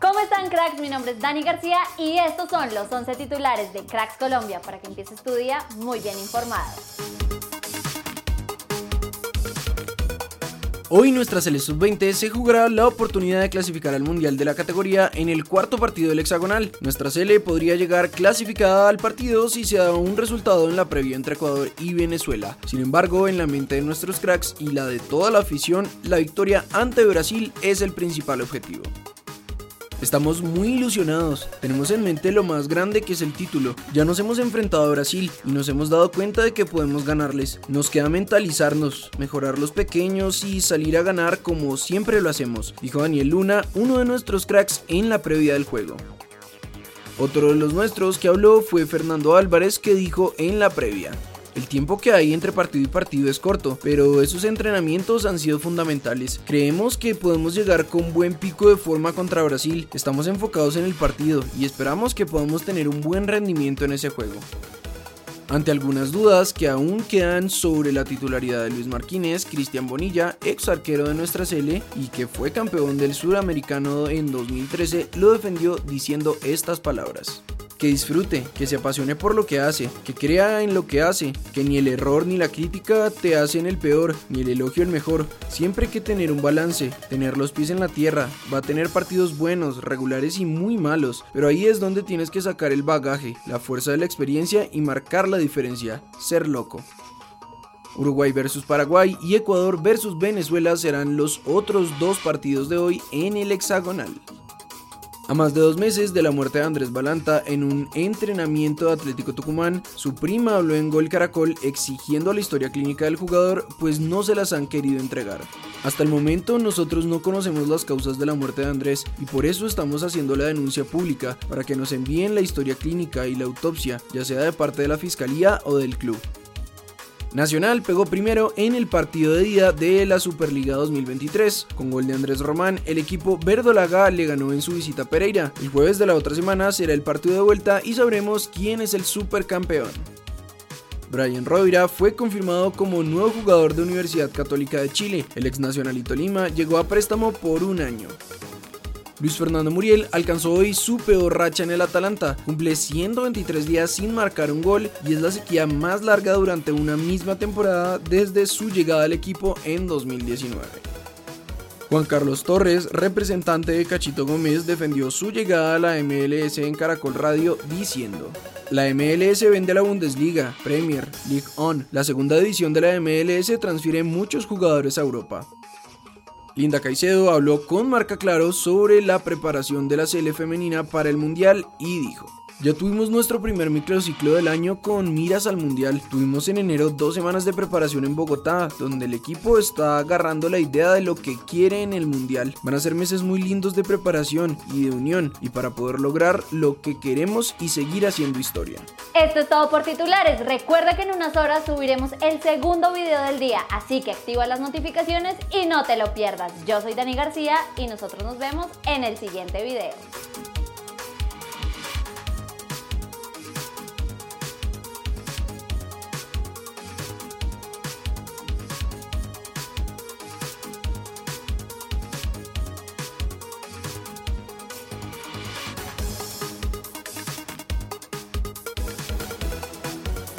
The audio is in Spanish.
¿Cómo están cracks? Mi nombre es Dani García y estos son los 11 titulares de Cracks Colombia para que empieces tu día muy bien informado. Hoy nuestra selección sub-20 se jugará la oportunidad de clasificar al Mundial de la categoría en el cuarto partido del hexagonal. Nuestra Sele podría llegar clasificada al partido si se da un resultado en la previa entre Ecuador y Venezuela. Sin embargo, en la mente de nuestros cracks y la de toda la afición, la victoria ante Brasil es el principal objetivo. Estamos muy ilusionados, tenemos en mente lo más grande que es el título. Ya nos hemos enfrentado a Brasil y nos hemos dado cuenta de que podemos ganarles. Nos queda mentalizarnos, mejorar los pequeños y salir a ganar como siempre lo hacemos, dijo Daniel Luna, uno de nuestros cracks en la previa del juego. Otro de los nuestros que habló fue Fernando Álvarez que dijo en la previa, el tiempo que hay entre partido y partido es corto, pero esos entrenamientos han sido fundamentales. Creemos que podemos llegar con buen pico de forma contra Brasil. Estamos enfocados en el partido y esperamos que podamos tener un buen rendimiento en ese juego. Ante algunas dudas que aún quedan sobre la titularidad de Luis Marquínez, Cristian Bonilla, ex arquero de nuestra Sele y que fue campeón del suramericano en 2013, lo defendió diciendo estas palabras que disfrute, que se apasione por lo que hace, que crea en lo que hace, que ni el error ni la crítica te hacen el peor, ni el elogio el mejor. Siempre hay que tener un balance, tener los pies en la tierra. Va a tener partidos buenos, regulares y muy malos, pero ahí es donde tienes que sacar el bagaje, la fuerza de la experiencia y marcar la diferencia, ser loco. Uruguay versus Paraguay y Ecuador versus Venezuela serán los otros dos partidos de hoy en el hexagonal. A más de dos meses de la muerte de Andrés Balanta en un entrenamiento de Atlético Tucumán, su prima habló en Gol Caracol exigiendo la historia clínica del jugador, pues no se las han querido entregar. Hasta el momento nosotros no conocemos las causas de la muerte de Andrés y por eso estamos haciendo la denuncia pública para que nos envíen la historia clínica y la autopsia, ya sea de parte de la fiscalía o del club. Nacional pegó primero en el partido de día de la Superliga 2023. Con gol de Andrés Román, el equipo verdolaga le ganó en su visita a Pereira. El jueves de la otra semana será el partido de vuelta y sabremos quién es el supercampeón. Brian Rovira fue confirmado como nuevo jugador de Universidad Católica de Chile. El ex Nacionalito Lima llegó a préstamo por un año. Luis Fernando Muriel alcanzó hoy su peor racha en el Atalanta, cumple 123 días sin marcar un gol y es la sequía más larga durante una misma temporada desde su llegada al equipo en 2019. Juan Carlos Torres, representante de Cachito Gómez, defendió su llegada a la MLS en Caracol Radio diciendo, la MLS vende la Bundesliga, Premier, League On. La segunda edición de la MLS transfiere muchos jugadores a Europa. Linda Caicedo habló con Marca Claro sobre la preparación de la CL femenina para el Mundial y dijo, ya tuvimos nuestro primer microciclo del año con miras al mundial. Tuvimos en enero dos semanas de preparación en Bogotá, donde el equipo está agarrando la idea de lo que quiere en el mundial. Van a ser meses muy lindos de preparación y de unión, y para poder lograr lo que queremos y seguir haciendo historia. Esto es todo por titulares. Recuerda que en unas horas subiremos el segundo video del día, así que activa las notificaciones y no te lo pierdas. Yo soy Dani García y nosotros nos vemos en el siguiente video.